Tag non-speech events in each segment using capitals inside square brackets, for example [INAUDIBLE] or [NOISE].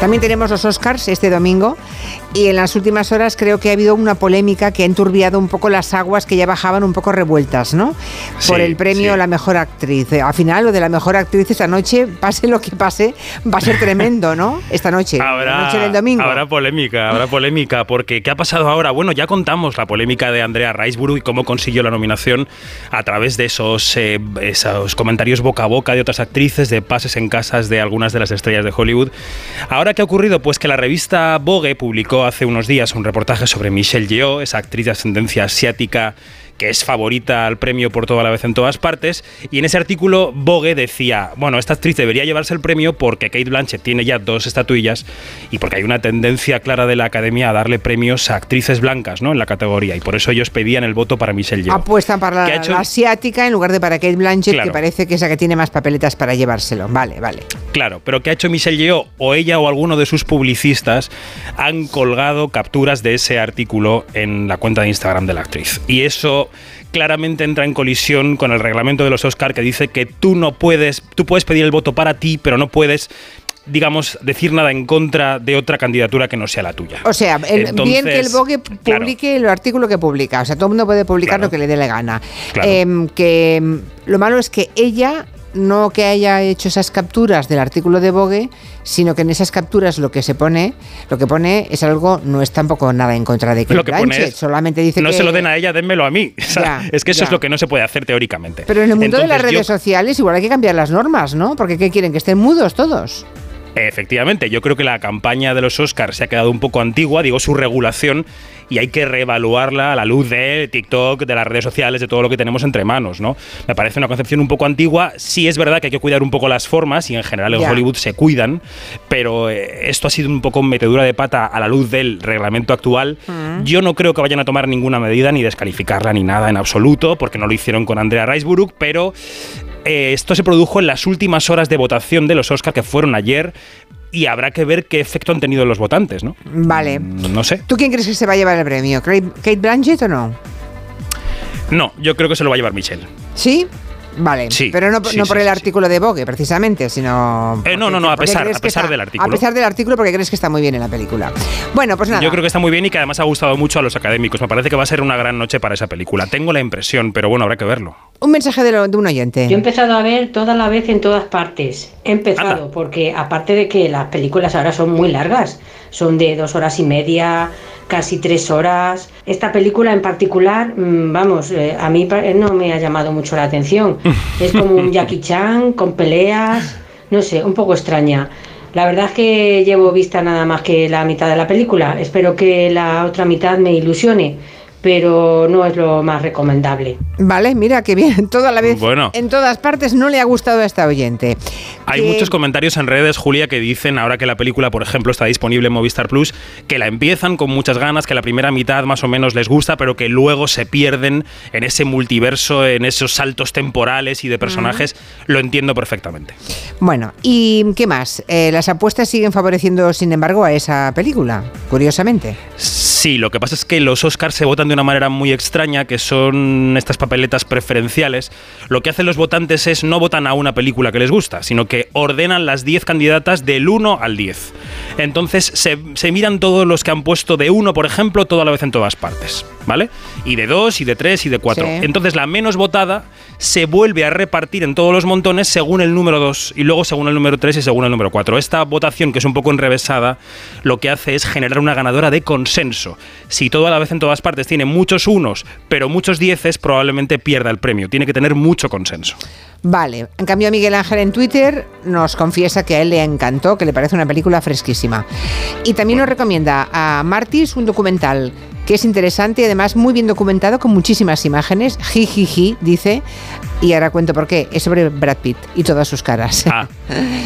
También tenemos los Oscars este domingo y en las últimas horas creo que ha habido una polémica que ha enturbiado un poco las aguas que ya bajaban un poco revueltas, ¿no? Por el premio a la mejor actriz. Al final, lo de la mejor actriz esta noche, pase lo que pase, va a ser tremendo, ¿no? Esta noche, habrá, noche del domingo. Habrá polémica, habrá polémica, porque ¿qué ha pasado ahora? Bueno, ya contamos la polémica de Andrea Riseborough y cómo consiguió la nominación a través de esos, eh, esos comentarios boca a boca de otras actrices, de pases en casas de algunas de las estrellas de Hollywood. Ahora ¿qué ha ocurrido? Pues que la revista Vogue publicó hace unos días un reportaje sobre Michelle Yeoh, esa actriz de ascendencia asiática que es favorita al premio por toda la vez en todas partes, y en ese artículo Vogue decía, bueno, esta actriz debería llevarse el premio porque Kate Blanchett tiene ya dos estatuillas y porque hay una tendencia clara de la academia a darle premios a actrices blancas, ¿no? En la categoría, y por eso ellos pedían el voto para Michelle Yeoh. Apuestan para la, asiática en lugar de para Kate Blanchett, que parece que es la que tiene más papeletas para llevárselo. Vale, vale. Claro, pero ¿qué ha hecho Michelle Yeoh? O ella o alguno de sus publicistas han colgado capturas de ese artículo en la cuenta de Instagram de la actriz. Y eso claramente entra en colisión con el reglamento de los Oscar que dice que tú no puedes, tú puedes pedir el voto para ti, pero no puedes digamos, decir nada en contra de otra candidatura que no sea la tuya. O sea, bien que el Vogue publique el artículo que publica. O sea, todo el mundo puede publicar lo que le dé la gana. Em, que em, lo malo es que ella no que haya hecho esas capturas del artículo de Vogue, sino que en esas capturas lo que se pone, lo que pone es algo, no es tampoco nada en contra de que lo que Blanchett, solamente dice no que... se lo den a ella, dénmelo a mí. [LAUGHS] es que eso es lo que no se puede hacer teóricamente. Pero en el mundo de las redes sociales igual hay que cambiar las normas, ¿no? Porque ¿qué quieren? ¿Que estén mudos todos? Efectivamente, yo creo que la campaña de los Oscars se ha quedado un poco antigua, digo su regulación, y hay que reevaluarla a la luz de TikTok, de las redes sociales, de todo lo que tenemos entre manos, ¿no? Me parece una concepción un poco antigua. Sí es verdad que hay que cuidar un poco las formas y en general en Hollywood se cuidan, pero eh, esto ha sido un poco metedura de pata a la luz del reglamento actual. Mm. Yo no creo que vayan a tomar ninguna medida ni descalificarla ni nada en absoluto, porque no lo hicieron con Andrea Riseborough, pero eh, esto se produjo en las últimas horas de votación de los Oscars que fueron ayer y habrá que ver qué efecto han tenido los votantes, ¿no? Vale. Mm, no sé. ¿Tú quién crees que se va a llevar el premio? ¿Kate Blanchett o no? No, yo creo que se lo va a llevar Michelle. ¿Sí? Vale, pero no, por el artículo de Vogue, precisamente, sino... Eh, no, no, no, a pesar, a pesar del artículo. A pesar del artículo porque crees que está muy bien en la película. Bueno, pues nada. Yo creo que está muy bien y que además ha gustado mucho a los académicos. Me parece que va a ser una gran noche para esa película. Tengo la impresión, pero bueno, habrá que verlo. Un mensaje de, un oyente. Yo he empezado a ver toda la vez en todas partes. He empezado porque aparte de que las películas ahora son muy largas, son de dos horas y media, casi tres horas. Esta película en particular, mm, vamos, eh, a mí no me ha llamado mucho la atención. [LAUGHS] Es como un Jackie Chan con peleas, no sé, un poco extraña. La verdad es que llevo vista nada más que la mitad de la película. Espero que la otra mitad me ilusione pero no es lo más recomendable. Vale, mira que bien, toda la vez, bueno. en todas partes no le ha gustado a esta oyente. Hay muchos comentarios en redes, Julia, que dicen, ahora que la película, por ejemplo, está disponible en Movistar Plus, que la empiezan con muchas ganas, que la primera mitad más o menos les gusta, pero que luego se pierden en ese multiverso, en esos saltos temporales y de personajes. Lo entiendo perfectamente. Bueno, ¿y qué más? Eh, las apuestas siguen favoreciendo, sin embargo, a esa película, curiosamente. Sí, lo que pasa es que los Oscars se votan de una manera muy extraña, que son estas papeletas preferenciales. Lo que hacen los votantes es no votan a una película que les gusta, sino que ordenan las 10 candidatas del 1 al 10. Entonces se, miran todos los que han puesto de 1, por ejemplo, toda la vez en todas partes, ¿vale? Y de 2, y de 3, y de 4. Entonces la menos votada se vuelve a repartir en todos los montones según el número 2, y luego según el número 3 y según el número 4. Esta votación, que es un poco enrevesada, lo que hace es generar una ganadora de consenso. Si toda la vez en todas partes tiene muchos unos, pero muchos dieces, probablemente pierda el premio. Tiene que tener mucho consenso. Vale, en cambio Miguel Ángel en Twitter nos confiesa que a él le encantó, que le parece una película fresquísima. Y también nos recomienda a Martis un documental que es interesante y además muy bien documentado con muchísimas imágenes. Jijiji, dice. Y ahora cuento por qué. Es sobre Brad Pitt y todas sus caras. Ah,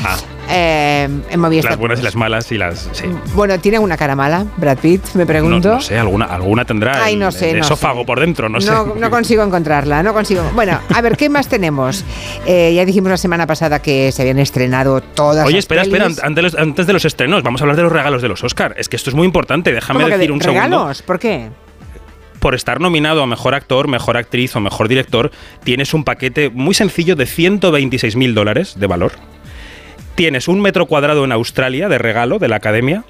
ah. [LAUGHS] Eh, en Las buenas y las malas y las. Bueno, ¿tiene una cara mala, Brad Pitt? Me pregunto. No, sé, alguna, alguna tendrá. Ay, no sé. esófago por dentro, no, sé. No consigo encontrarla, no consigo. Bueno, a ver, ¿qué más tenemos? [LAUGHS] Eh, ya dijimos la semana pasada que se habían estrenado todas. Oye, espera, espera, antes, antes, de los estrenos, vamos a hablar de los regalos de los Oscar. Es que esto es muy importante, déjame decir un segundo. ¿Regalos? ¿Por qué? Por estar nominado a Mejor Actor, Mejor Actriz o Mejor Director, tienes un paquete muy sencillo de 126 mil dólares de valor tienes un metro cuadrado en Australia de regalo de la academia,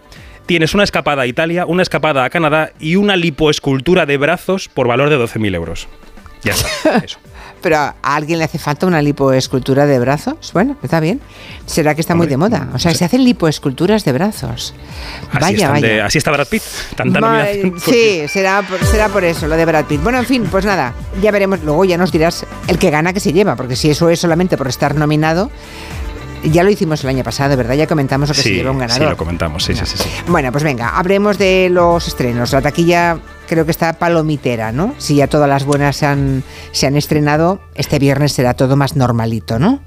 tienes una escapada a Italia, una escapada a Canadá y una lipoescultura de brazos por valor de 12.000 euros. Ya está, [LAUGHS] eso. Pero a alguien le hace falta una lipoescultura de brazos. Bueno, está bien. Será que está muy de moda. O sea, se hacen lipoesculturas de brazos. Así, vaya, de- vaya. así está Brad Pitt. Tanta Ma- [LAUGHS] por- Sí, será por, será por eso, lo de Brad Pitt. Bueno, en fin, pues nada, ya veremos. Luego ya nos dirás el que gana que se lleva, porque si eso es solamente por estar nominado, ya lo hicimos el año pasado, ¿verdad? Ya comentamos lo que se Sí, lleva un sí, ganador. lo comentamos, sí, sí, sí, sí. Bueno, pues venga, hablemos de los estrenos. La taquilla creo que está palomitera, ¿no? Si ya todas las buenas se han, se han estrenado, este viernes será todo más normalito, ¿no?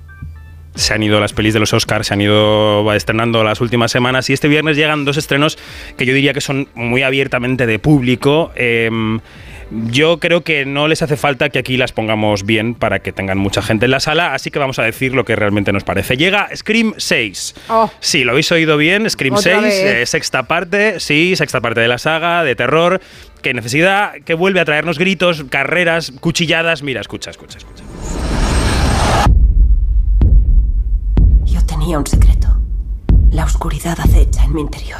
se han ido las pelis de los Oscars, se han ido estrenando las últimas semanas y este viernes llegan dos estrenos que yo diría que son muy abiertamente de público. Em, yo creo que no les hace falta que aquí las pongamos bien para que tengan mucha gente en la sala, así que vamos a decir lo que realmente nos parece. Llega Scream 6. Oh. Sí, lo habéis oído bien, Scream Otra 6, vez. eh, sexta parte, sí, sexta parte de la saga, de terror, que necesidad, que vuelve a traernos gritos, carreras, cuchilladas. Mira, escucha, escucha, escucha. Yo tenía un secreto. La oscuridad acecha en mi interior.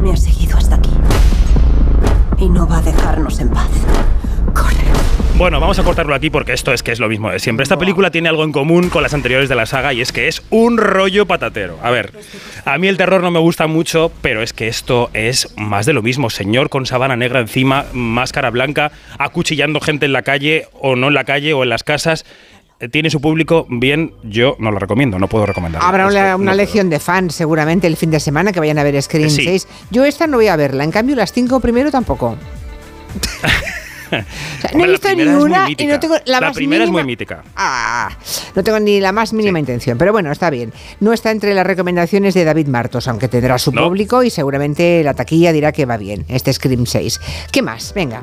Me ha seguido. Y no va a dejarnos en paz. Corre. Bueno, vamos a cortarlo aquí porque esto es que es lo mismo de siempre. Esta película tiene algo en común con las anteriores de la saga y es que es un rollo patatero. A ver, a mí el terror no me gusta mucho, pero es que esto es más de lo mismo. Señor con sabana negra encima, máscara blanca, acuchillando gente en la calle o no en la calle o en las casas. Tiene su público bien, yo no lo recomiendo, no puedo recomendarlo. Habrá Es una, no una puedo. legión de fans seguramente el fin de semana que vayan a ver Scream Sí. 6. Yo esta no voy a verla, en cambio las cinco primero tampoco. [LAUGHS] O sea, no he la visto ni es una y no tengo la, La más primera es mínima- muy mítica. Ah, no tengo ni la más mínima Sí. intención, pero bueno, está bien. No está entre las recomendaciones de David Martos, aunque tendrá su No. público y seguramente la taquilla dirá que va bien, este Scream 6. ¿Qué más? Venga.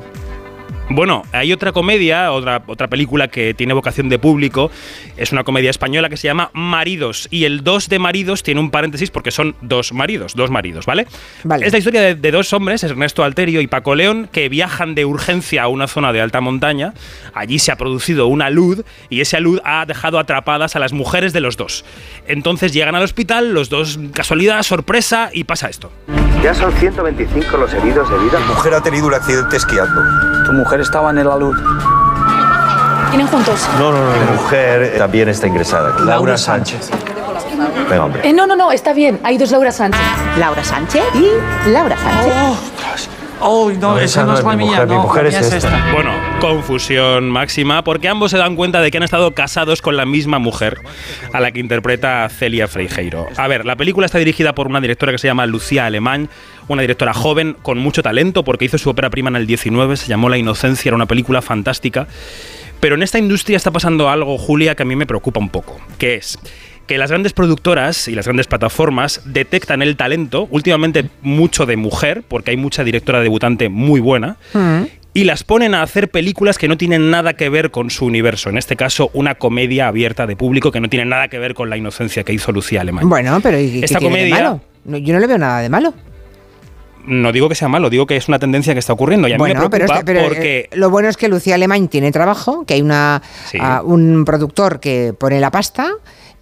Bueno, hay otra comedia, otra, otra película que tiene vocación de público. Es una comedia española que se llama Maridos. Y el 2 de maridos tiene un paréntesis porque son dos maridos, dos maridos, ¿vale? Vale. Es la historia de, de dos hombres, Ernesto Alterio y Paco León, que viajan de urgencia a una zona de alta montaña. Allí se ha producido una luz y esa luz ha dejado atrapadas a las mujeres de los dos. Entonces llegan al hospital, los dos, casualidad, sorpresa, y pasa esto. Ya son 125 los heridos de vida. Mi mujer ha tenido un accidente esquiando. Tu mujer estaba en la luz. ¿Vienen juntos? No, no, no. Mi mujer también está ingresada. Laura Sánchez. Venga, hombre. Eh, no, no, no, está bien. Hay dos Laura Sánchez. Laura Sánchez y Laura Sánchez. Oh, no, esa no es la mi mía, mujer, mi no, mujer es esta. esta. Bueno, confusión máxima, porque ambos se dan cuenta de que han estado casados con la misma mujer, a la que interpreta Celia Freijeiro. A ver, la película está dirigida por una directora que se llama Lucía Alemán, una directora joven con mucho talento, porque hizo su ópera prima en el 19, se llamó La Inocencia, era una película fantástica. Pero en esta industria está pasando algo, Julia, que a mí me preocupa un poco, que es que las grandes productoras y las grandes plataformas detectan el talento, últimamente mucho de mujer, porque hay mucha directora debutante muy buena, y las ponen a hacer películas que no tienen nada que ver con su universo. En este caso, una comedia abierta de público que no tiene nada que ver con la inocencia que hizo Lucía Alemán. Bueno, pero ¿y qué Esta tiene de malo? No, yo no le veo nada de malo. No digo que sea malo, digo que es una tendencia que está ocurriendo. Y a mí bueno, me pero, preocupa este- pero, porque... eh, lo bueno es que Lucía Alemán tiene trabajo, que hay una Sí. ah, un productor que pone la pasta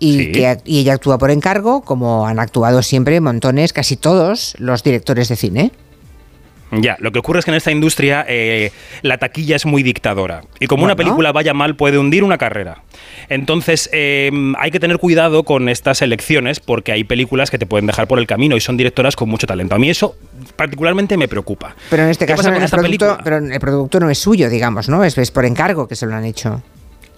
y Sí. que y ella actúa por encargo, como han actuado siempre montones, casi todos los directores de cine. Ya, lo que ocurre es que en esta industria eh, la taquilla es muy dictadora. Y como una película vaya mal, puede hundir una carrera. Entonces, eh, hay que tener cuidado con estas elecciones porque hay películas que te pueden dejar por el camino y son directoras con mucho talento. A mí eso particularmente me preocupa. Pero en este ¿Qué caso el producto, pero el producto no es suyo, digamos, ¿no? Es, es por encargo que se lo han hecho.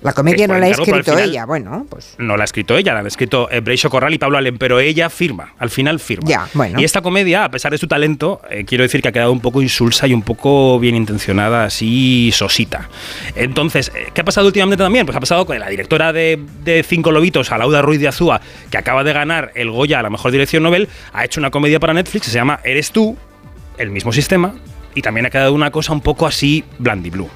La comedia Es no por la ha al escrito final- ella, bueno, pues No la ha escrito ella, la han escrito eh, Breixo Corral y Pablo Allen, pero ella firma, al final firma. Ya, bueno. Y esta comedia, a pesar de su talento, eh, quiero decir que ha quedado un poco insulsa y un poco bien intencionada, así sosita. Entonces, eh, ¿qué ha pasado últimamente también? Pues ha pasado con la directora de, de Cinco Lobitos, Alauda Ruiz de Azúa, que acaba de ganar el Goya a la mejor dirección Nobel, ha hecho una comedia para Netflix que se llama Eres tú, el mismo sistema, y también ha quedado una cosa un poco así blandiblue.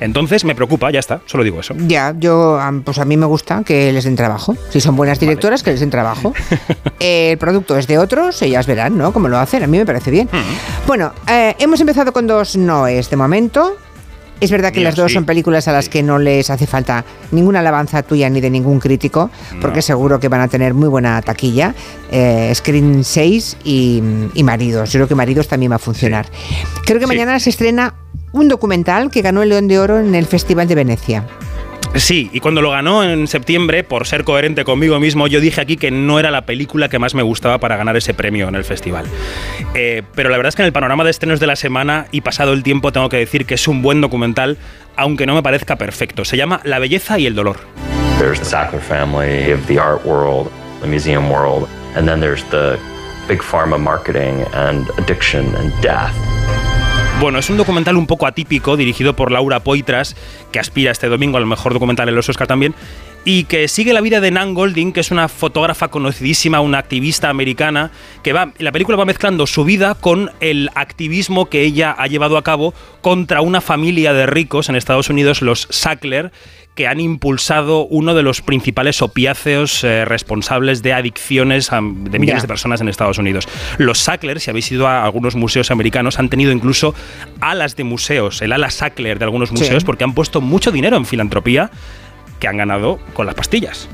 Entonces me preocupa, ya está, solo digo eso. ya, yo, pues a mí me gusta que les den trabajo. Si son buenas directoras, que les den trabajo. [LAUGHS] El producto es de otros, ellas verán, ¿no? Cómo lo hacen, a mí me parece bien. Bueno, eh, hemos empezado con dos noes de momento. Es verdad que las dos sí. son películas a las que no les hace falta ninguna alabanza tuya ni de ningún crítico, porque No. seguro que van a tener muy buena taquilla. Eh, Screen 6 y, y Maridos. Yo creo que Maridos también va a funcionar. Creo que mañana se estrena un documental que ganó el León de Oro en el Festival de Venecia. Sí, y cuando lo ganó en septiembre, por ser coherente conmigo mismo, yo dije aquí que no era la película que más me gustaba para ganar ese premio en el festival. Eh, pero la verdad es que en el panorama de estrenos de la semana y pasado el tiempo tengo que decir que es un buen documental, aunque no me parezca perfecto. Se llama La belleza y el dolor. There's the Sackler family of the art world, the museum world, and then there's the big pharma marketing and addiction and death. Bueno, es un documental un poco atípico, dirigido por Laura Poitras, que aspira este domingo al mejor documental en los Oscar también, y que sigue la vida de Nan Golding, que es una fotógrafa conocidísima, una activista americana, que va, la película va mezclando su vida con el activismo que ella ha llevado a cabo contra una familia de ricos en Estados Unidos, los Sackler, que han impulsado uno de los principales opiáceos eh, responsables de adicciones a- de millones de personas en Estados Unidos. Los Sackler, si habéis ido a algunos museos americanos, han tenido incluso alas de museos, el ala Sackler de algunos museos, porque han puesto mucho dinero en filantropía que han ganado con las pastillas.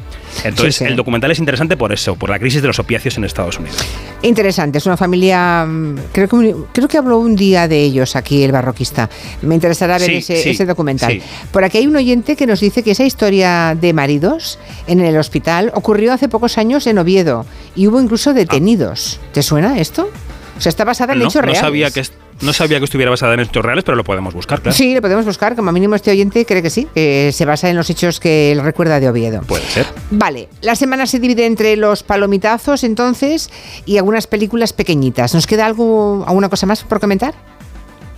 Entonces, Sí, sí. el documental es interesante por eso, por la crisis de los opiáceos en Estados Unidos. Interesante, es una familia. mm, Creo que, creo que habló un día de ellos aquí, el barroquista. Me interesará ver Sí, ese, documental. Por aquí hay un oyente que nos dice que esa historia de maridos en el hospital ocurrió hace pocos años en Oviedo y hubo incluso detenidos. ¿Te suena esto? O sea, está basada en no, hechos no reales. sabía que no sabía que estuviera basada en hechos reales, pero lo podemos buscar, claro. Sí, lo podemos buscar. Como mínimo este oyente cree que sí, que se basa en los hechos que él recuerda de Oviedo. Puede ser. Vale, la semana se divide entre los palomitazos entonces y algunas películas pequeñitas. ¿Nos queda algo, alguna cosa más por comentar?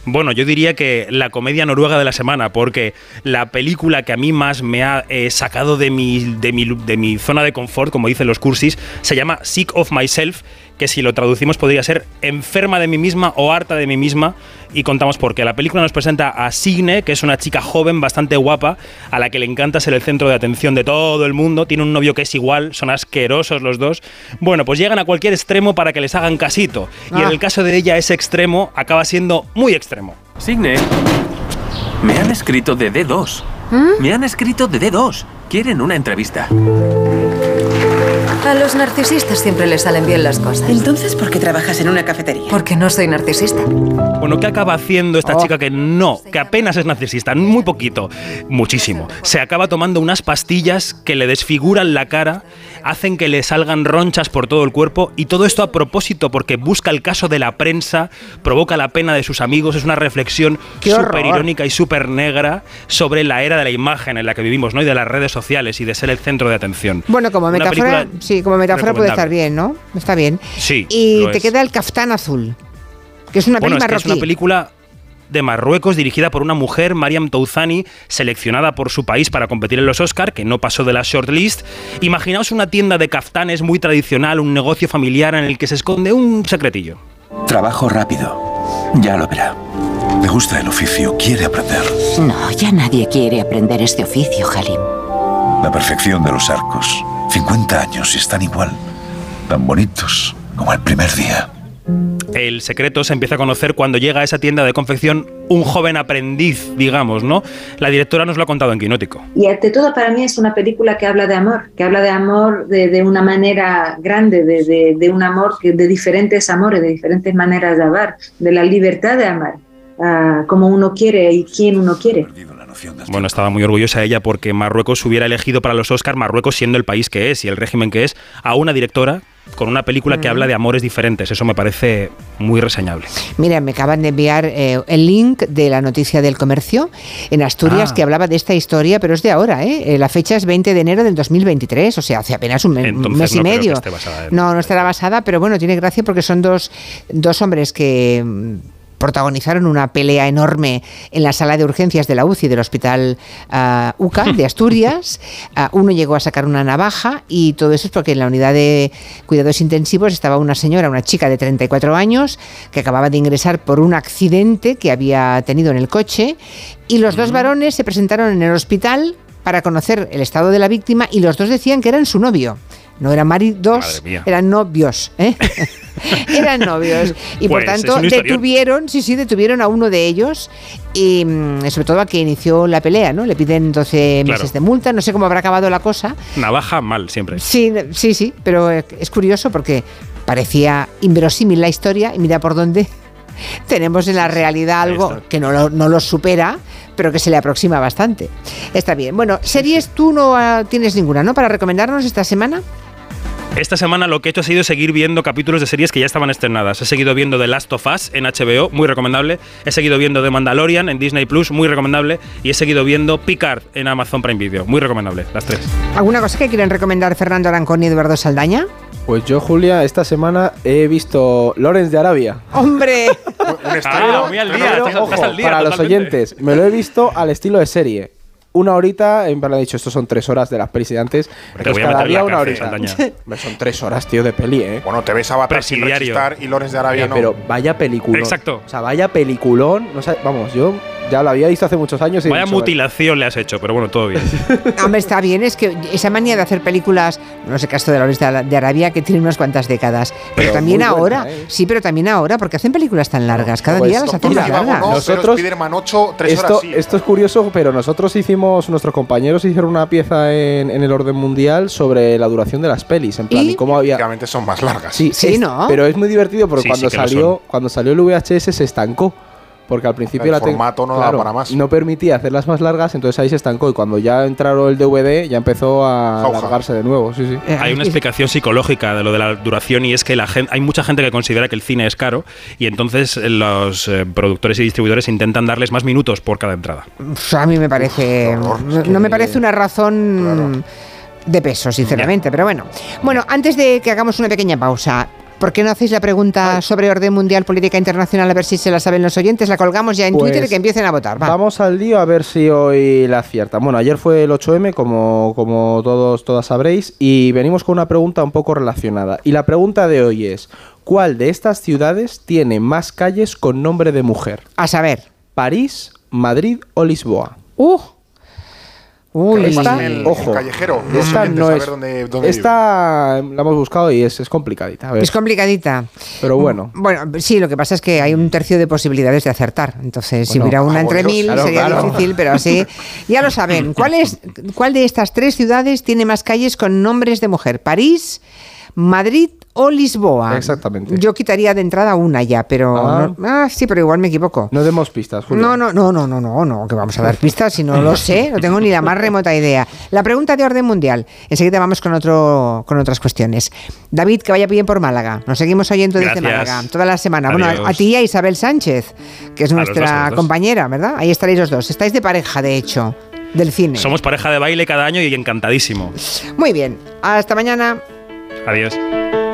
Bueno, yo diría que la comedia noruega de la semana, porque la película que a mí más me ha eh, sacado de mi, de, mi, de mi zona de confort, como dicen los cursis, se llama Sick of Myself, que si lo traducimos podría ser enferma de mí misma o harta de mí misma, y contamos por qué. La película nos presenta a Signe, que es una chica joven, bastante guapa, a la que le encanta ser el centro de atención de todo el mundo, tiene un novio que es igual, son asquerosos los dos. Bueno, pues llegan a cualquier extremo para que les hagan casito, y en Ah. el caso de ella ese extremo acaba siendo muy extremo. Signe, me han escrito de D2. Me han escrito de D2. Quieren una entrevista. A los narcisistas siempre les salen bien las cosas. Entonces, ¿por qué trabajas en una cafetería? Porque no soy narcisista. Bueno, ¿qué acaba haciendo esta Oh. chica que no, que apenas es narcisista? Muy poquito, muchísimo. Se acaba tomando unas pastillas que le desfiguran la cara, hacen que le salgan ronchas por todo el cuerpo y todo esto a propósito porque busca el caso de la prensa, provoca la pena de sus amigos, es una reflexión súper irónica y súper negra sobre la era de la imagen en la que vivimos, ¿no? Y de las redes sociales y de ser el centro de atención. Bueno, como metáfora, película sí, como metáfora puede estar bien, ¿no? Está bien. Sí, Y lo te es. queda el caftán azul, que es una Bueno, peli es que es una película de Marruecos dirigida por una mujer, Mariam Touzani, seleccionada por su país para competir en los Oscar, que no pasó de la shortlist. Imaginaos una tienda de caftanes muy tradicional, un negocio familiar en el que se esconde un secretillo. Trabajo rápido. Ya lo verá. Le gusta el oficio, quiere aprender. No, ya nadie quiere aprender este oficio, Halim. La perfección de los arcos. 50 años y están igual. Tan bonitos como el primer día. El secreto se empieza a conocer cuando llega a esa tienda de confección un joven aprendiz, digamos, ¿no? La directora nos lo ha contado en Quinótico. Y ante todo para mí es una película que habla de amor, que habla de amor de, de una manera grande, de, de, de, un amor, que, de diferentes amores, de diferentes maneras de amar, de la libertad de amar, uh, como uno quiere y quién uno quiere. Bueno, estaba muy orgullosa ella porque Marruecos hubiera elegido para los Oscars, Marruecos siendo el país que es y el régimen que es, a una directora con una película que habla de amores diferentes. Eso me parece muy reseñable. Mira, me acaban de enviar eh, el link de la noticia del comercio en Asturias Ah. que hablaba de esta historia, pero es de ahora, ¿eh? La fecha es 20 de enero del 2023, o sea, hace apenas un, me Entonces, un mes y no creo que medio. esté basada en- No, no estará basada, pero bueno, tiene gracia porque son dos, dos hombres que mm, protagonizaron una pelea enorme en la sala de urgencias de la UCI del Hospital uh, UCA de Asturias. Uh, [LAUGHS] uno llegó a sacar una navaja y todo eso es porque en la unidad de cuidados intensivos estaba una señora, una chica de 34 años, que acababa de ingresar por un accidente que había tenido en el coche y los dos varones se presentaron en el hospital para conocer el estado de la víctima y los dos decían que eran su novio. No eran maridos, eran novios. ¿eh? [LAUGHS] Eran novios. Y por Pues, tanto, detuvieron, sí, sí, detuvieron a uno de ellos. Y mm, sobre todo a que inició la pelea, ¿no? Le piden 12 Claro. meses de multa. No sé cómo habrá acabado la cosa. Navaja mal siempre. Sí, sí, sí, pero es curioso porque parecía inverosímil la historia y mira por dónde [LAUGHS] tenemos en la realidad algo que no lo, no lo supera, pero que se le aproxima bastante. Está bien. Bueno, series tú no ah, tienes ninguna, ¿no? Para recomendarnos esta semana. Esta semana lo que he hecho ha sido seguir viendo capítulos de series que ya estaban estrenadas. He seguido viendo The Last of Us en HBO, muy recomendable. He seguido viendo The Mandalorian en Disney Plus, muy recomendable. Y he seguido viendo Picard en Amazon Prime Video, muy recomendable, las tres. ¿Alguna cosa que quieren recomendar Fernando Arancón y Eduardo Saldaña? Pues yo, Julia, esta semana he visto Lawrence de Arabia. ¡Hombre! [LAUGHS] Ah, muy al día, Pero, estás al día, para los oyentes, me lo he visto al estilo de serie. Una horita, en verdad he dicho, estos son tres horas de las pelis de antes. Te voy a cada meter en día la una horita. [LAUGHS] Hombre, son tres horas, tío, de peli, ¿eh? Bueno, te ves Avatar sin Presidiario. y Lorenz de Arabia Eh, no. Pero vaya peliculón. Exacto. O sea, vaya peliculón. No sé, vamos, yo ya lo había visto hace muchos años. y Vaya dicho, mutilación le has hecho, pero bueno, todo bien. [LAUGHS] Hombre, está bien, es que esa manía de hacer películas, no sé caso de la Lawrence de Arabia, que tiene unas cuantas décadas. Pero, Pero también buena, ahora, ¿eh? sí, pero también ahora, porque hacen películas tan largas, cada Pues, día las hacen más largas. no, pero Nosotros- Spider-Man 8, 3 Esto, horas sí. esto es curioso, pero nosotros hicimos, nuestros compañeros hicieron una pieza en, en el orden mundial sobre la duración de las pelis, en plan, ¿Y? y, cómo había... Obviamente son más largas. Sí, Sí, es- ¿no? Pero es muy divertido porque Sí, cuando sí salió cuando salió el VHS se estancó. Porque al principio El la formato no daba para más. No permitía hacerlas más largas, entonces ahí se estancó. Y cuando ya entraron el DVD, ya empezó a Jauja. alargarse de nuevo. Sí, sí. Eh, Hay una y- explicación psicológica de lo de la duración y es que la gente, hay mucha gente que considera que el cine es caro y entonces eh, los eh, productores y distribuidores intentan darles más minutos por cada entrada. Uf, A mí me parece. no me parece una razón de peso, sinceramente, pero bueno. Bueno, antes de que hagamos una pequeña pausa. ¿Por qué no hacéis la pregunta sobre orden mundial, política internacional, a ver si se la saben los oyentes? La colgamos ya en Pues, Twitter y que empiecen a votar. Va. Vamos al lío a ver si hoy la aciertan. Bueno, ayer fue el 8M, como, como todos todas sabréis, y venimos con una pregunta un poco relacionada. Y la pregunta de hoy es: ¿cuál de estas ciudades tiene más calles con nombre de mujer? A saber. ¿París, Madrid o Lisboa? Uh. Uy, Esta, en el- ojo, en callejero, esta no es. dónde- dónde esta la hemos buscado y es, es complicadita. a ver. es complicadita. Pero bueno. Bueno, sí, lo que pasa es que hay un tercio de posibilidades de acertar. Entonces, si hubiera una entre mil, claro, sería claro. difícil, pero así. [LAUGHS] Ya lo saben. ¿Cuál, es, ¿Cuál de estas tres ciudades tiene más calles con nombres de mujer? ¿París, Madrid o Lisboa? Exactamente. Yo quitaría de entrada una ya, pero. Ah. no- ah, sí, pero igual me equivoco. No demos pistas, Julio. No, no, no, no, no, no, no, que vamos a dar pistas si no lo [LAUGHS] sé, no tengo ni la más remota idea. La pregunta de orden mundial. Enseguida vamos con otro, con otras cuestiones. David, que vaya bien por Málaga. Nos seguimos oyendo desde Gracias. Málaga toda la semana. Bueno, a, a ti y a Isabel Sánchez, que es A los dos, a nuestra compañera, ¿verdad? Ahí estaréis los dos. Estáis de pareja, de hecho, del cine. Somos pareja de baile cada año y encantadísimo. Muy bien. Hasta mañana. Adiós.